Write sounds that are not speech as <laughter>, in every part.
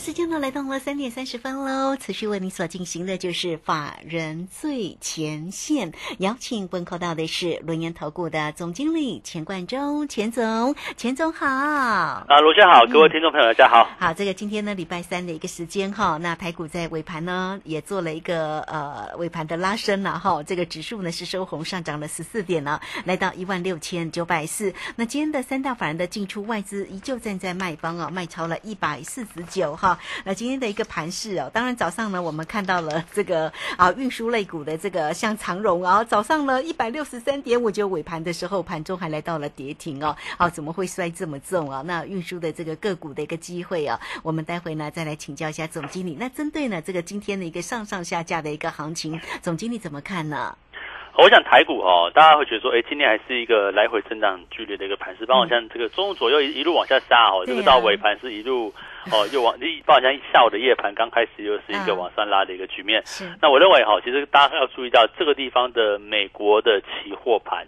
时间呢来到了三点三十分喽，持续为您所进行的就是法人最前线，邀请问候到的是轮研投顾的总经理钱冠中，钱总，钱总好。啊，卢先好，各位听众朋友大家好。好，这个今天呢礼拜三的一个时间哈，那台股在尾盘呢也做了一个呃尾盘的拉升了哈，这个指数呢是收红上涨了十四点呢，来到一万六千九百四。那今天的三大法人的进出外资依旧站在卖方啊，卖超了一百四十九哈。那今天的一个盘势哦，当然早上呢，我们看到了这个啊运输类股的这个像长荣啊，早上呢一百六十三点五，就尾盘的时候，盘中还来到了跌停哦，好，怎么会摔这么重啊？那运输的这个个股的一个机会啊，我们待会呢再来请教一下总经理。那针对呢这个今天的一个上上下下的一个行情，总经理怎么看呢？我想台股哦，大家会觉得说，哎，今天还是一个来回增长剧烈的一个盘势，包括像这个中午左右一一路往下杀哦，这个到尾盘是一路哦又往，包括像下午的夜盘刚开始又是一个往上拉的一个局面。那我认为哈，其实大家要注意到这个地方的美国的期货盘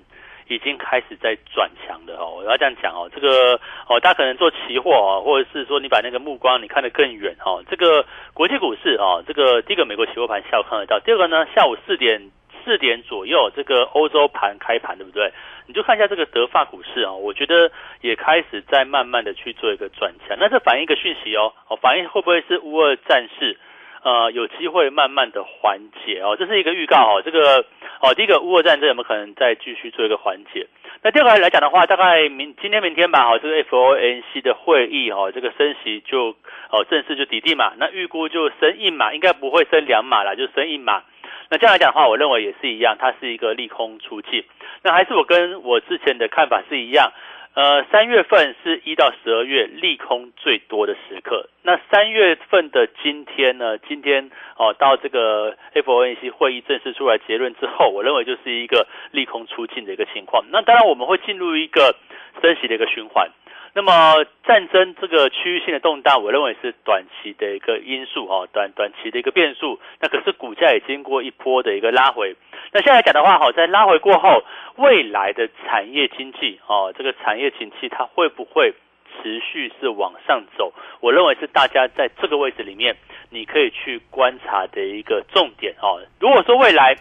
已经开始在转强的哦。我要这样讲哦，这个哦，大家可能做期货哦，或者是说你把那个目光你看得更远哦，这个国际股市哦，这个第一个美国期货盘下午看得到，第二个呢下午四点。四点左右，这个欧洲盘开盘，对不对？你就看一下这个德法股市啊，我觉得也开始在慢慢的去做一个转强。那这反映一个讯息哦，哦，反映会不会是乌二战事，呃，有机会慢慢的缓解哦？这是一个预告哦。这个哦，第一个乌二战争有没有可能再继续做一个缓解？那第二个来讲的话，大概明今天明天吧，哈，这个 FOMC 的会议哈，这个升息就哦正式就抵定嘛。那预估就升一码，应该不会升两码了，就升一码。那这样来讲的话，我认为也是一样，它是一个利空出尽。那还是我跟我之前的看法是一样，呃，三月份是一到十二月利空最多的时刻。那三月份的今天呢？今天哦，到这个 FOMC 会议正式出来结论之后，我认为就是一个利空出尽的一个情况。那当然我们会进入一个升息的一个循环。那么战争这个区域性的动荡，我认为是短期的一个因素哦，短短期的一个变数。那可是股价也经过一波的一个拉回。那现在讲的话，好，在拉回过后，未来的产业经济哦，这个产业景气它会不会持续是往上走？我认为是大家在这个位置里面，你可以去观察的一个重点哦。如果说未来，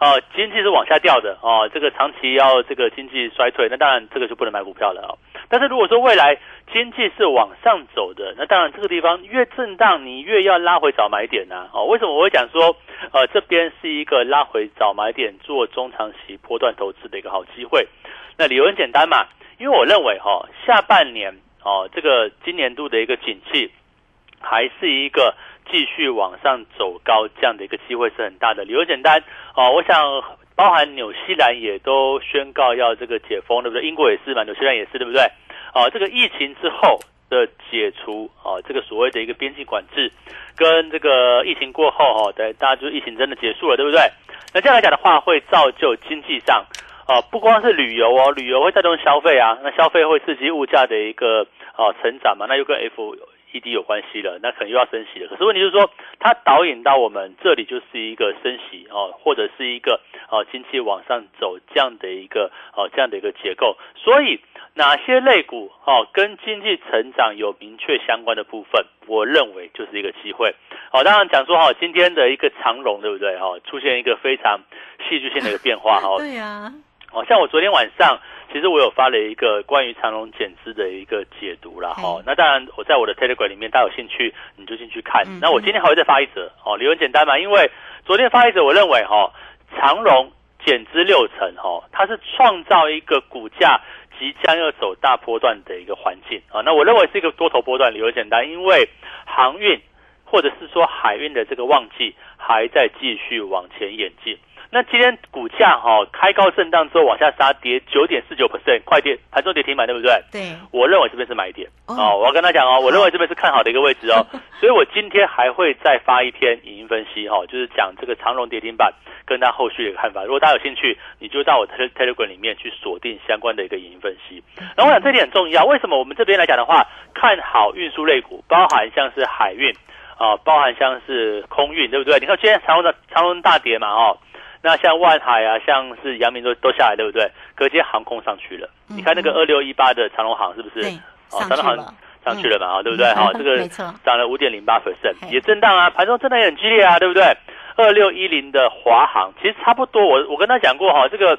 呃，经济是往下掉的哦，这个长期要这个经济衰退，那当然这个就不能买股票了哦。但是如果说未来经济是往上走的，那当然这个地方越震荡，你越要拉回早买点呐。哦，为什么我会讲说，呃，这边是一个拉回早买点做中长期波段投资的一个好机会？那理由很简单嘛，因为我认为哈，下半年哦，这个今年度的一个景气还是一个继续往上走高这样的一个机会是很大的。理由简单哦，我想。包含纽西兰也都宣告要这个解封，对不对？英国也是嘛，纽西兰也是，对不对？啊，这个疫情之后的解除，啊，这个所谓的一个边境管制，跟这个疫情过后，哈，对，大家就疫情真的结束了，对不对？那这样来讲的话，会造就经济上，啊，不光是旅游哦，旅游会带动消费啊，那消费会刺激物价的一个啊成长嘛，那又跟 F。E D 有关系了，那可能又要升息了。可是问题就是说，它导引到我们这里就是一个升息哦，或者是一个哦经济往上走这样的一个哦这样的一个结构。所以哪些类股哦跟经济成长有明确相关的部分，我认为就是一个机会。哦，当然讲说哈，今天的一个长龙对不对哈，出现一个非常戏剧性的一个变化哈。<laughs> 对呀。哦，像我昨天晚上。其实我有发了一个关于长隆减资的一个解读啦。哈。那当然我在我的 Telegram 里面，大家有兴趣你就进去看。那我今天还会再发一则哦，理由很简单嘛，因为昨天发一则，我认为哈长隆减资六成哈，它是创造一个股价即将要走大波段的一个环境啊。那我认为是一个多头波段，理由简单，因为航运或者是说海运的这个旺季。还在继续往前演进。那今天股价哈开高震荡之后往下杀，跌九点四九 percent，快跌，盘中跌停板，对不对？对，我认为这边是买点哦。我要跟他讲哦，我认为这边是看好的一个位置哦，<laughs> 所以我今天还会再发一篇影音分析哈，就是讲这个长龙跌停板跟他后续的一个看法。如果大家有兴趣，你就到我 Telegram 里面去锁定相关的一个影音分析。然后我想这点很重要，为什么我们这边来讲的话，看好运输类股，包含像是海运啊，包含像是空运，对不对？你看今天长龙的长龙大跌嘛，哦。那像万海啊，像是阳明都都下来，对不对？隔天航空上去了，你看那个二六一八的长龙航是不是？哦，长龙航上去了嘛，啊，对不对？哈，这个涨了五点零八 percent，也震荡啊，盘中震荡也很激烈啊，对不对？二六一零的华航其实差不多，我我跟他讲过哈，这个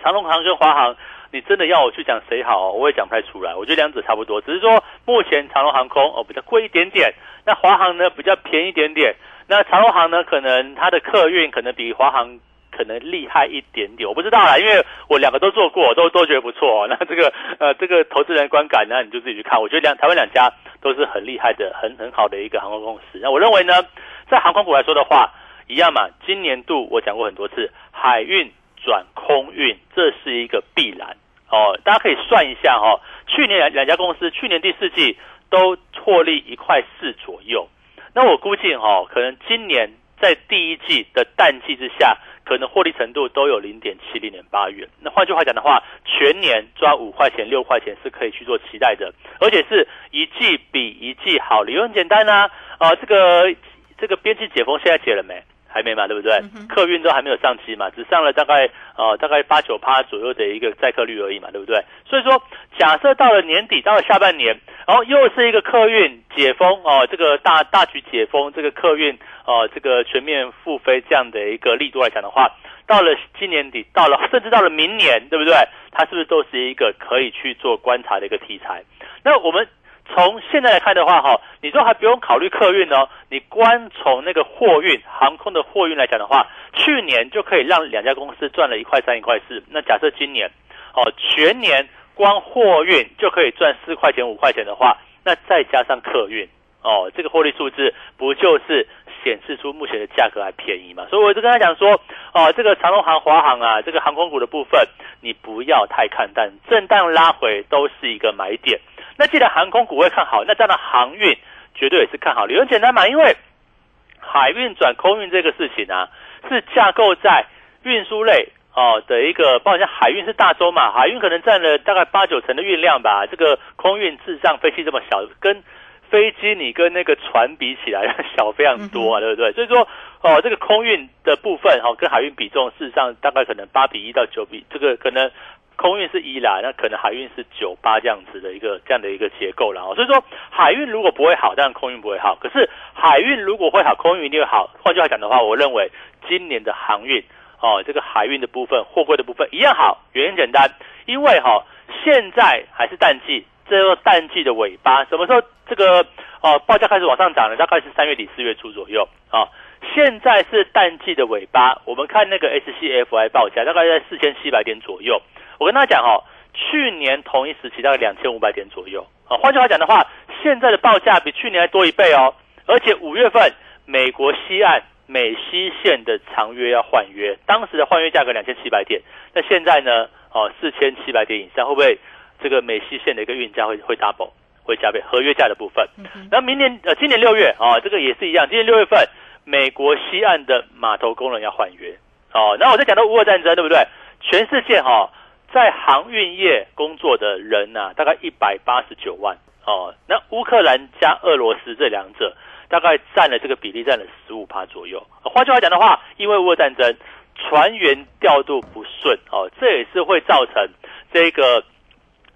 长龙航跟华航，你真的要我去讲谁好，我也讲不太出来。我觉得两者差不多，只是说目前长龙航空哦比较贵一点点，那华航呢比较便宜一点点。那长荣航呢？可能它的客运可能比华航可能厉害一点点，我不知道啦，因为我两个都做过，都都觉得不错。<laughs> 那这个呃，这个投资人观感，呢你就自己去看。我觉得两台湾两家都是很厉害的，很很好的一个航空公司。那我认为呢，在航空股来说的话，一样嘛。今年度我讲过很多次，海运转空运，这是一个必然哦。大家可以算一下哈，去年两两家公司去年第四季都获利一块四左右。那我估计哈，可能今年在第一季的淡季之下，可能获利程度都有零点七、零点八元。那换句话讲的话，全年抓五块钱、六块钱是可以去做期待的，而且是一季比一季好。理由很简单呐，啊，这个这个边际解封现在解了没？还没嘛，对不对？客运都还没有上期嘛，只上了大概呃大概八九趴左右的一个载客率而已嘛，对不对？所以说，假设到了年底，到了下半年，然后又是一个客运解封哦，这个大大局解封，这个客运呃，这个全面复飞这样的一个力度来讲的话，到了今年底，到了 <laughs> 甚至到了明年，对不对？它是不是都是一个可以去做观察的一个题材？那我们。从现在来看的话，哈，你都还不用考虑客运哦，你光从那个货运航空的货运来讲的话，去年就可以让两家公司赚了一块三一块四。那假设今年，哦，全年光货运就可以赚四块钱五块钱的话，那再加上客运，哦，这个获利数字不就是显示出目前的价格还便宜嘛？所以我就跟他讲说，哦，这个长隆航、华航啊，这个航空股的部分，你不要太看淡，震荡拉回都是一个买点。那既然航空股会看好，那这样的航运绝对也是看好。理由简单嘛，因为海运转空运这个事情啊，是架构在运输类哦的一个，包括像海运是大洲嘛，海运可能占了大概八九成的运量吧。这个空运智障飞机这么小，跟飞机你跟那个船比起来 <laughs> 小非常多啊，对不对？所以说哦，这个空运的部分哦，跟海运比重事实上大概可能八比一到九比，这个可能。空运是一啦，那可能海运是九八这样子的一个这样的一个结构了哦。所以说海运如果不会好，当然空运不会好。可是海运如果会好，空运一定会好。换句话讲的话，我认为今年的航运哦，这个海运的部分、货柜的部分一样好。原因简单，因为哈现在还是淡季，这个淡季的尾巴，什么时候这个哦报价开始往上涨呢？大概是三月底四月初左右啊。现在是淡季的尾巴，我们看那个 SCFI 报价大概在四千七百点左右。我跟大家讲哦，去年同一时期大概两千五百点左右啊。换句话讲的话，现在的报价比去年还多一倍哦。而且五月份美国西岸美西线的长约要换约，当时的换约价格两千七百点，那现在呢？哦，四千七百点以上，会不会这个美西线的一个运价会会 double 会加倍？合约价的部分。然后明年呃，今年六月啊，这个也是一样，今年六月份美国西岸的码头工人要换约哦。然后我在讲到乌俄战争，对不对？全世界哈。在航运业工作的人呐，大概一百八十九万哦。那乌克兰加俄罗斯这两者，大概占了这个比例，占了十五趴左右。换句话讲的话，因为乌俄战争，船员调度不顺哦，这也是会造成这个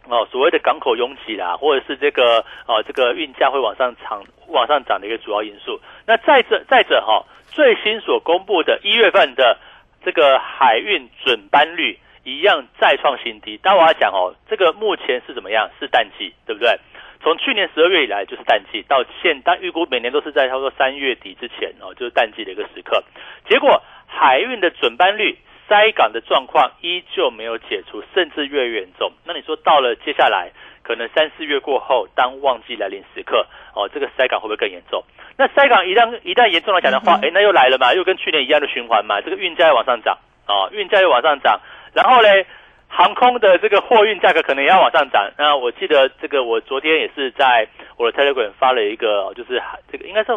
哦所谓的港口拥挤啦，或者是这个哦这个运价会往上涨、往上涨的一个主要因素。那再者再者哈，最新所公布的一月份的这个海运准班率。一样再创新低，但我要讲哦，这个目前是怎么样？是淡季，对不对？从去年十二月以来就是淡季，到现但预估每年都是在差不多三月底之前哦，就是淡季的一个时刻。结果海运的准班率塞港的状况依旧没有解除，甚至越严重。那你说到了接下来可能三四月过后，当旺季来临时刻，哦，这个塞港会不会更严重？那塞港一旦一旦严重来讲的话，哎，那又来了嘛，又跟去年一样的循环嘛，这个运价又往上涨，哦，运价又往上涨，然后嘞，航空的这个货运价格可能也要往上涨。那我记得这个我昨天也是在我的 Telegram 发了一个，就是这个应该是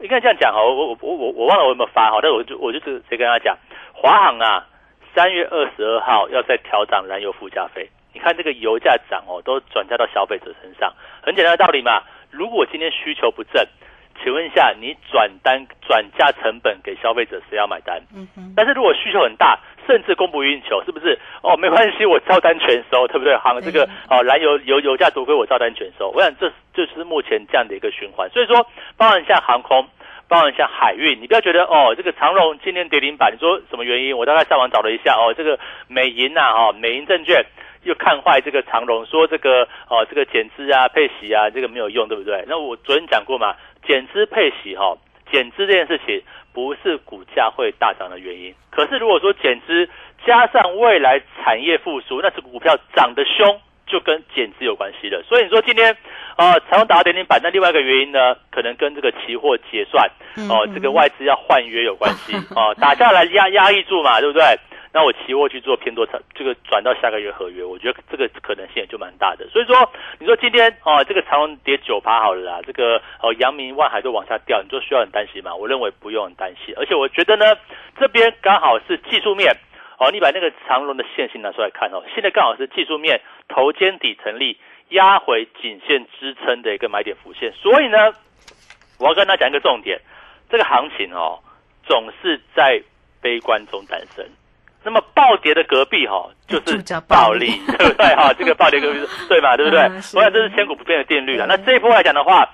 应该这样讲哈，我我我我我忘了我有没有发哈，但是我就我就直接跟他讲，华航啊，三月二十二号要再调涨燃油附加费。你看这个油价涨哦，都转嫁到消费者身上，很简单的道理嘛。如果今天需求不振，请问一下，你转单转嫁成本给消费者，谁要买单？嗯哼。但是如果需求很大，甚至供不应求，是不是？哦，没关系，我照单全收，对不对？行，这个哦，燃油油油价多亏我照单全收。我想这就是目前这样的一个循环。所以说，包含像航空，包含像海运，你不要觉得哦，这个长荣今天跌停板，你说什么原因？我大概上网找了一下哦，这个美银呐，哈，美银证券。又看坏这个长荣，说这个哦，这个减资啊、配息啊，这个没有用，对不对？那我昨天讲过嘛，减资配息哈，减资这件事情不是股价会大涨的原因。可是如果说减资加上未来产业复苏，那是股票涨得凶，就跟减资有关系的。所以你说今天啊，长荣打到跌停板，那另外一个原因呢，可能跟这个期货结算哦，这个外资要换约有关系 <laughs> 哦，打下来压压抑住嘛，对不对？那我期货去做偏多长，这个转到下个月合约，我觉得这个可能性也就蛮大的。所以说，你说今天哦，这个长隆跌九趴好了啦，这个哦阳明、万海都往下掉，你就需要很担心吗？我认为不用很担心，而且我觉得呢，这边刚好是技术面哦，你把那个长龙的线型拿出来看哦，现在刚好是技术面头肩底成立，压回颈线支撑的一个买点浮现。所以呢，我要跟他讲一个重点，这个行情哦，总是在悲观中诞生。那么暴跌的隔壁哈，就是暴利，对不对哈？这个暴跌隔壁 <laughs> 对嘛，对不对？我想这是千古不变的定律了。那这一波来讲的话，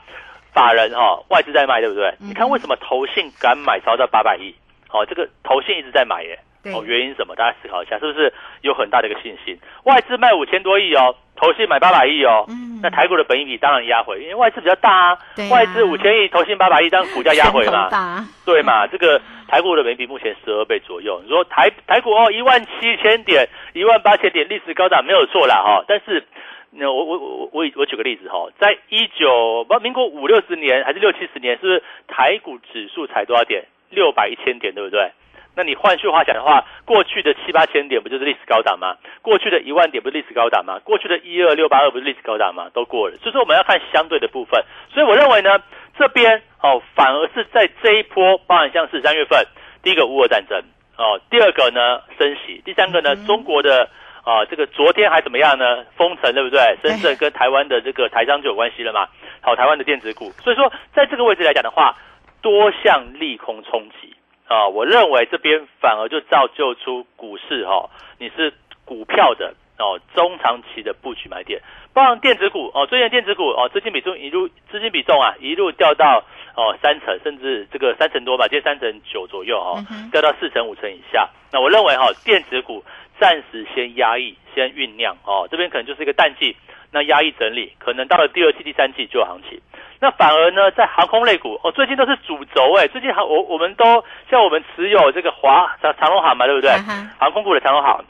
法人哈外资在卖，对不对？你看为什么投信敢买超到八百亿？好，这个投信一直在买耶。哦，原因什么？大家思考一下，是不是有很大的一个信心？外资卖五千多亿哦，投信买八百亿哦。嗯。那台股的本益比当然压回，因为外资比较大啊。外资五千亿，投信八百亿，当然股价压回嘛。<laughs> 对嘛？这个台股的本益比目前十二倍左右。你说台台股哦，一万七千点，一万八千点，历史高档没有错啦哈。但是，那我我我我我举个例子哈，在一九不民国五六十年还是六七十年，是不是台股指数才多少点？六百一千点，对不对？那你换句话讲的话，过去的七八千点不就是历史高档吗？过去的一万点不是历史高档吗？过去的一二六八二不是历史高档吗？都过了。所以说我们要看相对的部分。所以我认为呢，这边哦反而是在这一波，包含像是三月份，第一个乌俄战争哦，第二个呢升息，第三个呢中国的啊这个昨天还怎么样呢？封城对不对？深圳跟台湾的这个台商就有关系了嘛？好，台湾的电子股。所以说在这个位置来讲的话，多项利空冲击。啊，我认为这边反而就造就出股市哈，你是股票的哦，中长期的布局买点，包含电子股哦，最近电子股哦，资金比重一路资金比重啊，一路掉到哦三成，甚至这个三成多吧，接三成九左右哈，掉到四成五成以下。那我认为哈，电子股暂时先压抑，先酝酿哦，这边可能就是一个淡季，那压抑整理，可能到了第二季、第三季就有行情。那反而呢，在航空类股哦，最近都是主轴哎，最近航我我们都像我们持有这个华长长龙航嘛，对不对？航空股的长龙航。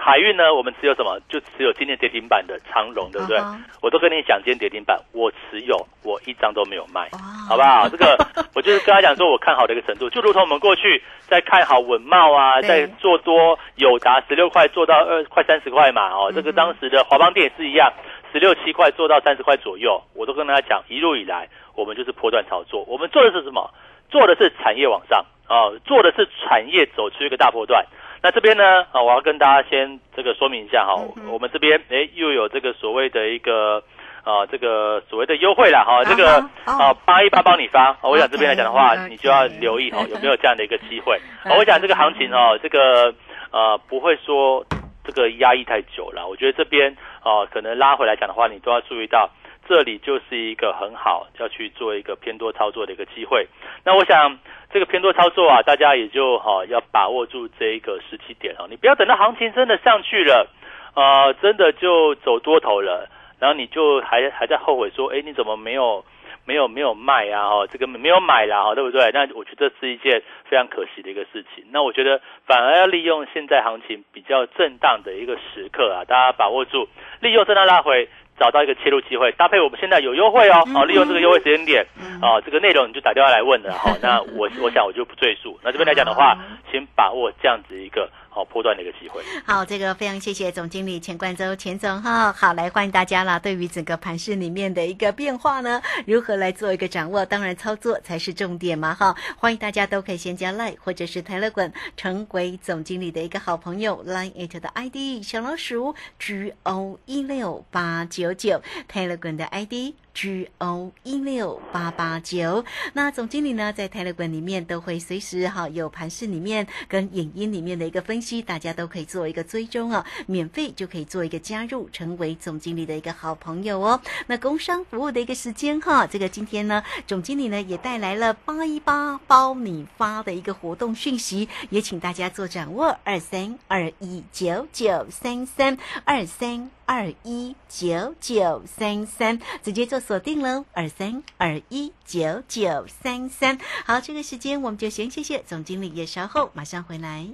海运呢，我们持有什么？就持有今天跌停板的长荣，对不对？我都跟你讲，今天跌停板，我持有，我一张都没有卖，好不好？这个 <laughs> 我就是跟他讲说，我看好的一个程度，就如同我们过去在看好稳茂啊，在做多友达十六块做到二快三十块嘛，哦，这个当时的华邦电也是一样，十六七块做到三十块左右，我都跟大家讲，一路以来我们就是波段操作，我们做的是什么？做的是产业往上啊，做的是产业走出一个大波段。那这边呢？啊，我要跟大家先这个说明一下哈，我们这边哎又有这个所谓的一个啊这个所谓的优惠了哈，这个啊八一八帮你发，我想这边来讲的话，你就要留意哈，有没有这样的一个机会？<laughs> 我想这个行情哦，这个呃不会说这个压抑太久了，我觉得这边啊可能拉回来讲的话，你都要注意到。这里就是一个很好要去做一个偏多操作的一个机会。那我想这个偏多操作啊，大家也就哈要把握住这一个时期点哦。你不要等到行情真的上去了，呃，真的就走多头了，然后你就还还在后悔说，哎，你怎么没有没有没有卖啊？哈，这个没有买啦，哈，对不对？那我觉得是一件非常可惜的一个事情。那我觉得反而要利用现在行情比较震荡的一个时刻啊，大家把握住，利用震荡拉回。找到一个切入机会，搭配我们现在有优惠哦，好，利用这个优惠时间点，啊，这个内容你就打电话来问了哈。那我 <laughs> 我想我就不赘述。那这边来讲的话，请把握这样子一个。好，破断的一个机会。好，这个非常谢谢总经理钱冠洲钱总哈。好，来欢迎大家了。对于整个盘市里面的一个变化呢，如何来做一个掌握？当然操作才是重点嘛哈。欢迎大家都可以先加 Line 或者是 Telegram 成为总经理的一个好朋友。Line it 的 ID 小老鼠 G O 一六八九九 Telegram 的 ID。G O 一六八八九，那总经理呢，在泰勒管里面都会随时哈有盘市里面跟影音里面的一个分析，大家都可以做一个追踪啊，免费就可以做一个加入，成为总经理的一个好朋友哦。那工商服务的一个时间哈，这个今天呢，总经理呢也带来了八一八包你发的一个活动讯息，也请大家做掌握二三二一九九三三二三。二一九九三三，直接做锁定喽。二三二一九九三三，好，这个时间我们就先谢谢总经理，也稍后马上回来。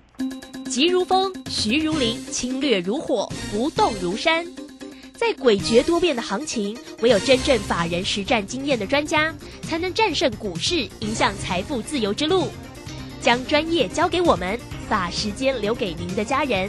急如风，徐如林，侵略如火，不动如山。在诡谲多变的行情，唯有真正法人实战经验的专家，才能战胜股市，迎向财富自由之路。将专业交给我们，把时间留给您的家人。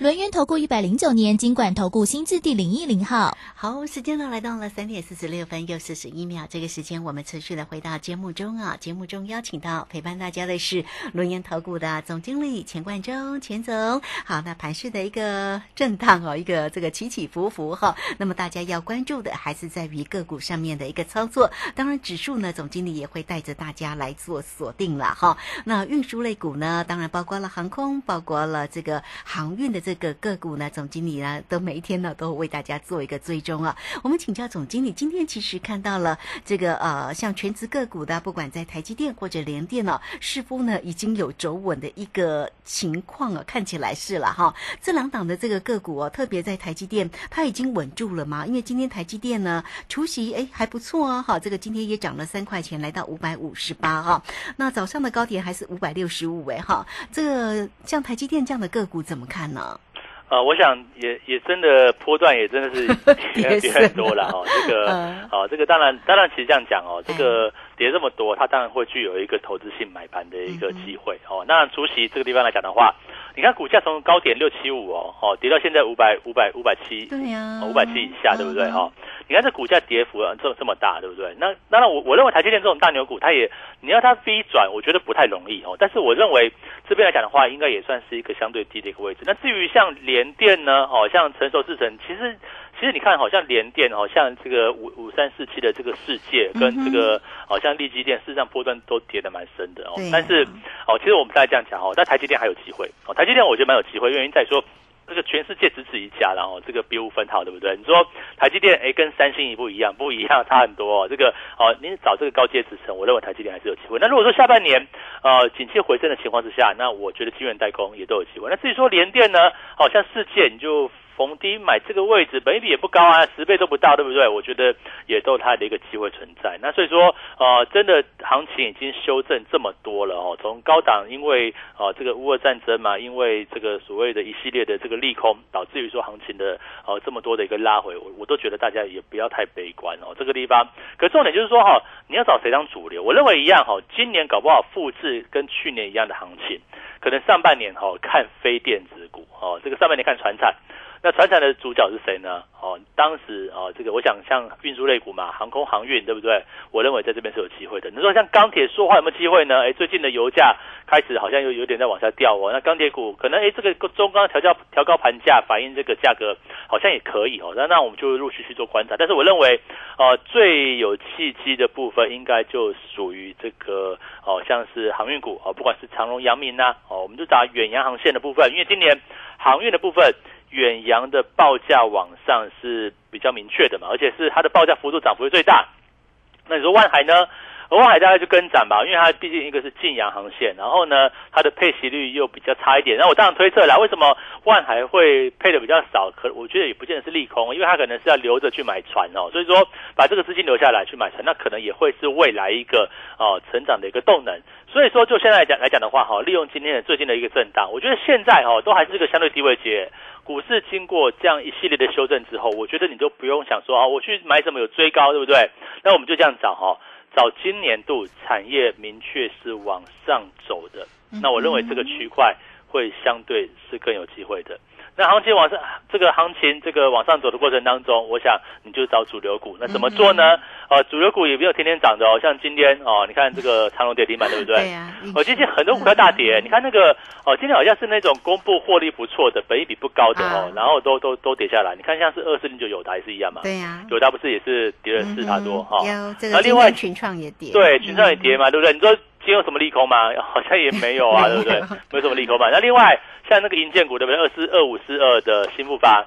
轮源投顾一百零九年金管投顾新字第零一零号，好，时间呢来到了三点四十六分又四十一秒，这个时间我们持续的回到节目中啊，节目中邀请到陪伴大家的是轮源投顾的总经理钱冠中钱总。好，那盘市的一个震荡哦，一个这个起起伏伏哈，那么大家要关注的还是在于个股上面的一个操作，当然指数呢，总经理也会带着大家来做锁定了哈。那运输类股呢，当然包括了航空，包括了这个航运的这。这个个股呢，总经理呢都每一天呢都为大家做一个追踪啊。我们请教总经理，今天其实看到了这个呃，像全职个股的，不管在台积电或者联电呢，似乎呢已经有走稳的一个情况啊，看起来是了哈。这两档的这个个股哦，特别在台积电，它已经稳住了嘛？因为今天台积电呢除夕哎还不错啊，哈，这个今天也涨了三块钱，来到五百五十八哈。那早上的高点还是五百六十五哎哈。这个像台积电这样的个股怎么看呢？呃，我想也也真的波段也真的是 <laughs> 跌跌很多了哈。这个啊，这个当然当然，其实这样讲哦，这个跌这么多，它当然会具有一个投资性买盘的一个机会哦。那除夕这个地方来讲的话，你看股价从高点六七五哦，哦跌到现在五百五百五百七，对呀，五百七以下，对不对哈？你看这股价跌幅啊，这这么大，对不对？那当然，我我认为台积电这种大牛股，它也你要它 V 转，我觉得不太容易哦。但是我认为这边来讲的话，应该也算是一个相对低的一个位置。那至于像联电呢，哦，像成熟制成，其实其实你看，好像联电，好像这个五五三四七的这个世界，跟这个好像利基电，事实上波段都跌得蛮深的哦。但是哦，其实我们再这样讲哦，但台积电还有机会哦。台积电我觉得蛮有机会，原因在说。这个全世界只此一家，然后这个别无分号，对不对？你说台积电，哎，跟三星一不一样，不一样，差很多。哦。这个哦，您找这个高阶支撑，我认为台积电还是有机会。那如果说下半年呃景气回升的情况之下，那我觉得晶圆代工也都有机会。那至于说联电呢，好像世界你就。逢低买这个位置，本益比也不高啊，十倍都不到，对不对？我觉得也都有它的一个机会存在。那所以说，呃，真的行情已经修正这么多了哦。从高档，因为呃这个乌俄战争嘛，因为这个所谓的一系列的这个利空，导致于说行情的呃这么多的一个拉回，我我都觉得大家也不要太悲观哦。这个地方，可重点就是说哈，你要找谁当主流？我认为一样哈，今年搞不好复制跟去年一样的行情，可能上半年哈看非电子股哦，这个上半年看船产。那船产的主角是谁呢？哦，当时哦，这个我想像运输类股嘛，航空航运对不对？我认为在这边是有机会的。你说像钢铁、塑化有没有机会呢？哎，最近的油价开始好像又有点在往下掉哦。那钢铁股可能哎，这个中钢调价调高盘价，反映这个价格好像也可以哦。那那我们就陆续去做观察。但是我认为，呃，最有契机的部分应该就属于这个哦，像是航运股哦，不管是长荣、阳明呐，哦，我们就打远洋航线的部分，因为今年航运的部分。远洋的报价往上是比较明确的嘛，而且是它的报价幅度涨幅最大。那你说万海呢？万海大概就跟涨吧，因为它毕竟一个是晋阳航线，然后呢，它的配息率又比较差一点。那我当然推测啦，为什么万海会配的比较少？可我觉得也不见得是利空，因为它可能是要留着去买船哦。所以说把这个资金留下来去买船，那可能也会是未来一个哦成长的一个动能。所以说就现在来讲来讲的话哈，利用今天的最近的一个震荡，我觉得现在哦都还是一个相对低位阶。股市经过这样一系列的修正之后，我觉得你都不用想说啊，我去买什么有追高，对不对？那我们就这样找哈，找今年度产业明确是往上走的，那我认为这个区块会相对是更有机会的。那行情往上，这个行情这个往上走的过程当中，我想你就找主流股。那怎么做呢？呃，主流股也没有天天涨的哦。像今天哦，你看这个长隆跌停板，对不对？对呀。哦，今天很多股票大跌。你看那个哦，今天好像是那种公布获利不错的、本益比不高的哦，然后都都都跌下来。你看像是二四零九友达也是一样嘛？对呀。友达不是也是跌了四差多哈？有这个。另外群创也跌。对，群创也跌嘛，对不对？你说今天有什么利空吗？<laughs> 好像也没有啊，<laughs> 对不对？没有什么利空嘛。那另外。像那个银建股对不对？二四二五四二的新复发，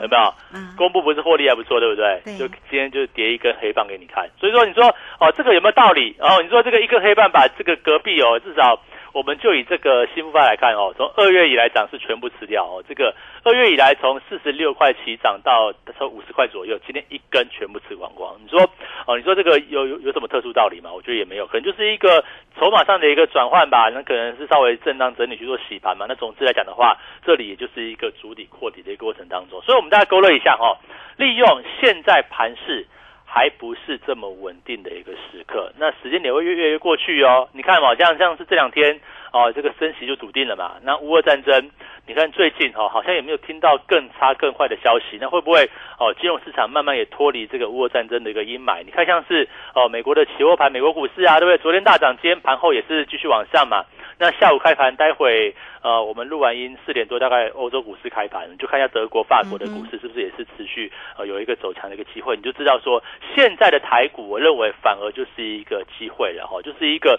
有没有？公布不是获利还不错，对不对？就今天就叠一根黑棒给你看。所以说，你说哦，这个有没有道理？哦，你说这个一根黑棒把这个隔壁哦，至少。我们就以这个新复发来看哦，从二月以来涨是全部吃掉哦。这个二月以来从四十六块起涨到从五十块左右，今天一根全部吃光光。你说哦，你说这个有有有什么特殊道理吗？我觉得也没有，可能就是一个筹码上的一个转换吧。那可能是稍微震荡整理去做洗盘嘛。那总之来讲的话，这里也就是一个主底扩底的一个过程当中。所以我们大家勾勒一下哦，利用现在盘势。还不是这么稳定的一个时刻，那时间也会越越越过去哦。你看嘛，像像是这两天哦，这个升息就笃定了嘛。那乌俄战争，你看最近哦，好像也没有听到更差更坏的消息。那会不会哦，金融市场慢慢也脱离这个乌俄战争的一个阴霾？你看像是哦，美国的期货盘、美国股市啊，对不对？昨天大涨，今天盘后也是继续往上嘛。那下午开盘，待会呃，我们录完音四点多，大概欧洲股市开盘，就看一下德国、法国的股市是不是也是持续呃有一个走强的一个机会，你就知道说现在的台股，我认为反而就是一个机会了哈，就是一个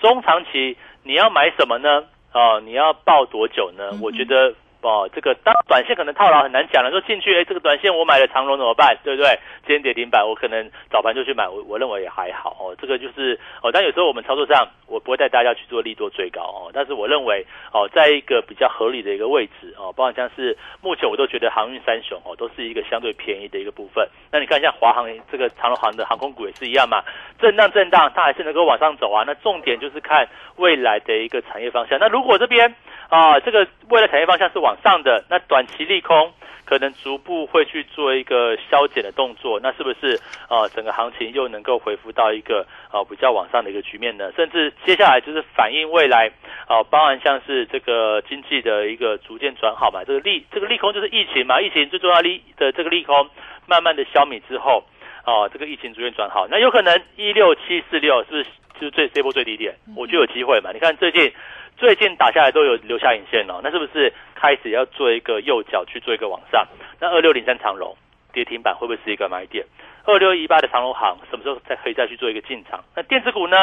中长期你要买什么呢？啊，你要报多久呢？我觉得。哦，这个当短线可能套牢很难讲了，说进去，哎，这个短线我买了长龙怎么办？对不对？今天跌停板，我可能早盘就去买，我我认为也还好哦。这个就是哦，但有时候我们操作上，我不会带大家去做利多追高哦。但是我认为哦，在一个比较合理的一个位置哦，包括像是目前我都觉得航运三雄哦，都是一个相对便宜的一个部分。那你看像华航这个长龙航的航空股也是一样嘛，震荡震荡，它还是能够往上走啊。那重点就是看未来的一个产业方向。那如果这边啊，这个未来产业方向是往上的，那短期利空可能逐步会去做一个消减的动作，那是不是啊？整个行情又能够恢复到一个啊比较往上的一个局面呢？甚至接下来就是反映未来啊，包含像是这个经济的一个逐渐转好嘛，这个利这个利空就是疫情嘛，疫情最重要利的这个利空慢慢的消弭之后，啊，这个疫情逐渐转好，那有可能一六七四六是不是就是最这波最低点？我就有机会嘛？你看最近。最近打下来都有留下影线哦，那是不是开始要做一个右脚去做一个往上？那二六零三长龙跌停板会不会是一个买点？二六一八的长龙行什么时候再可以再去做一个进场？那电子股呢？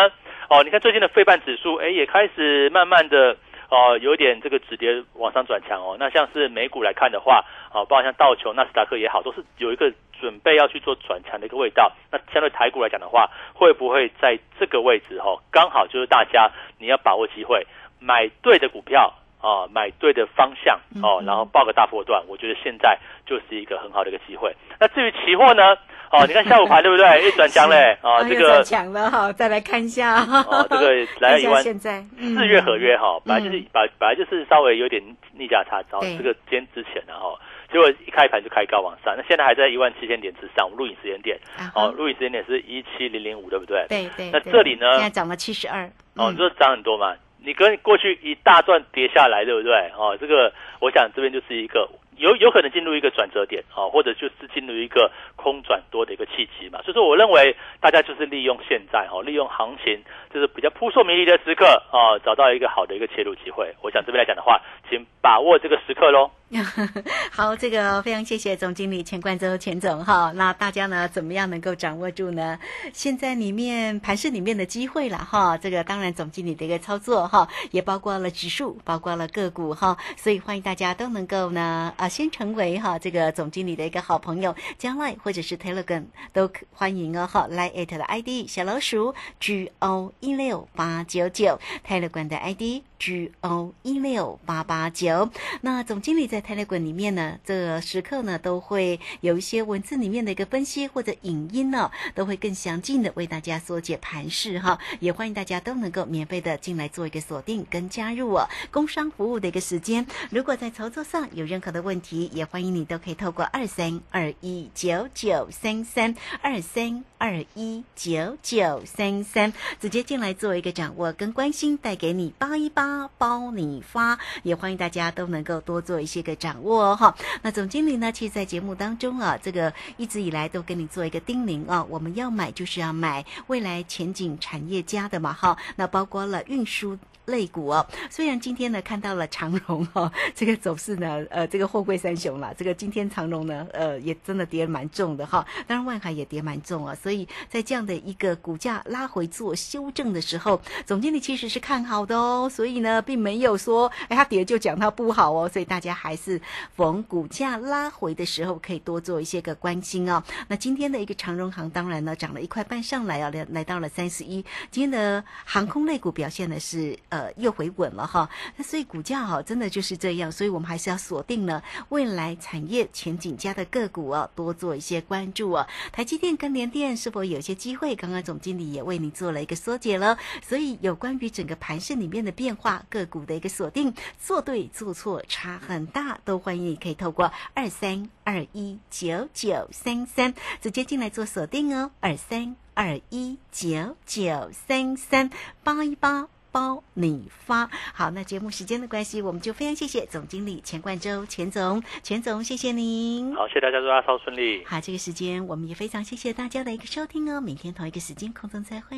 哦，你看最近的费半指数，哎，也开始慢慢的哦，有点这个止跌往上转强哦。那像是美股来看的话，啊，包括像道琼、纳斯达克也好，都是有一个准备要去做转强的一个味道。那相对台股来讲的话，会不会在这个位置哈，刚好就是大家你要把握机会。买对的股票啊，买对的方向哦，然后报个大波段，我觉得现在就是一个很好的一个机会。那至于期货呢？哦，你看下午盘 <laughs> 对不对？一转强嘞啊，这个转强了哈，再来看一下。哦，这个来一万现在四月合约哈，本来就是本本来就是稍微有点逆价差，然后这个今天之前然后结果一开盘就开高往上，那现在还在一万七千点之上。录影时间点哦，录影时间点是一七零零五，对不对？对对。那这里呢？现在涨了七十二。哦，你说涨很多嘛？你跟过去一大段跌下来，对不对？哦，这个我想这边就是一个有有可能进入一个转折点啊，或者就是进入一个空转多的一个契机嘛。所以说，我认为大家就是利用现在哦，利用行情就是比较扑朔迷离的时刻啊，找到一个好的一个切入机会。我想这边来讲的话，请把握这个时刻喽。<laughs> 好，这个非常谢谢总经理钱冠洲钱总哈。那大家呢，怎么样能够掌握住呢？现在里面盘市里面的机会了哈。这个当然总经理的一个操作哈，也包括了指数，包括了个股哈。所以欢迎大家都能够呢啊，先成为哈这个总经理的一个好朋友，将来或者是 Telegram 都欢迎哦哈。来 at 的 ID 小老鼠 G O 一六八九九 Telegram 的 ID G O 一六八八九。那总经理在。在泰勒滚里面呢，这时刻呢都会有一些文字里面的一个分析或者影音呢，都会更详尽的为大家所解盘势哈。也欢迎大家都能够免费的进来做一个锁定跟加入哦。工商服务的一个时间，如果在操作上有任何的问题，也欢迎你都可以透过二三二一九九三三二三二一九九三三直接进来做一个掌握跟关心，带给你八一八包你发。也欢迎大家都能够多做一些。个掌握哦哈，那总经理呢？其实，在节目当中啊，这个一直以来都跟你做一个叮咛啊，我们要买就是要买未来前景产业家的嘛哈，那包括了运输。类股哦，虽然今天呢看到了长荣哈，<laughs> 这个走势呢，呃，这个货柜三雄了，这个今天长荣呢，呃，也真的跌蛮重的哈，当然万海也跌蛮重啊，所以在这样的一个股价拉回做修正的时候，总经理其实是看好的哦，所以呢，并没有说哎它跌就讲它不好哦，所以大家还是逢股价拉回的时候可以多做一些个关心哦。那今天的一个长荣行当然呢涨了一块半上来啊，来来到了三十一，今天的航空类股表现的是。呃，又回稳了哈，那所以股价哈，真的就是这样，所以我们还是要锁定呢未来产业前景佳的个股哦，多做一些关注哦。台积电跟联电是否有些机会？刚刚总经理也为你做了一个缩解了，所以有关于整个盘市里面的变化，个股的一个锁定，做对做错差很大，都欢迎你可以透过二三二一九九三三直接进来做锁定哦，二三二一九九三三八一八。包你发好，那节目时间的关系，我们就非常谢谢总经理钱冠洲钱总，钱总谢谢您。好，谢谢大家，祝阿超顺利。好，这个时间我们也非常谢谢大家的一个收听哦，明天同一个时间空中再会。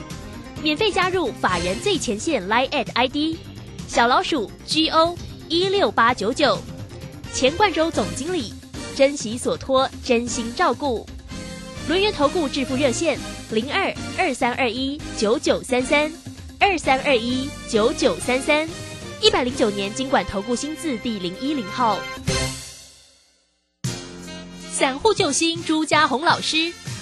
免费加入法人最前线 Line at ID 小老鼠 G O 一六八九九，钱冠洲总经理，珍惜所托，真心照顾。轮源投顾致富热线零二二三二一九九三三二三二一九九三三一百零九年经管投顾新字第零一零号。散户救星朱家红老师，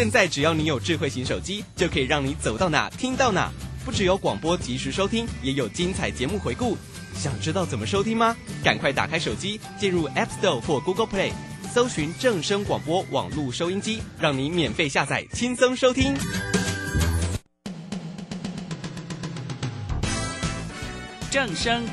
现在只要你有智慧型手机，就可以让你走到哪听到哪。不只有广播及时收听，也有精彩节目回顾。想知道怎么收听吗？赶快打开手机，进入 App Store 或 Google Play，搜寻正声广播网络收音机，让你免费下载，轻松收听。正声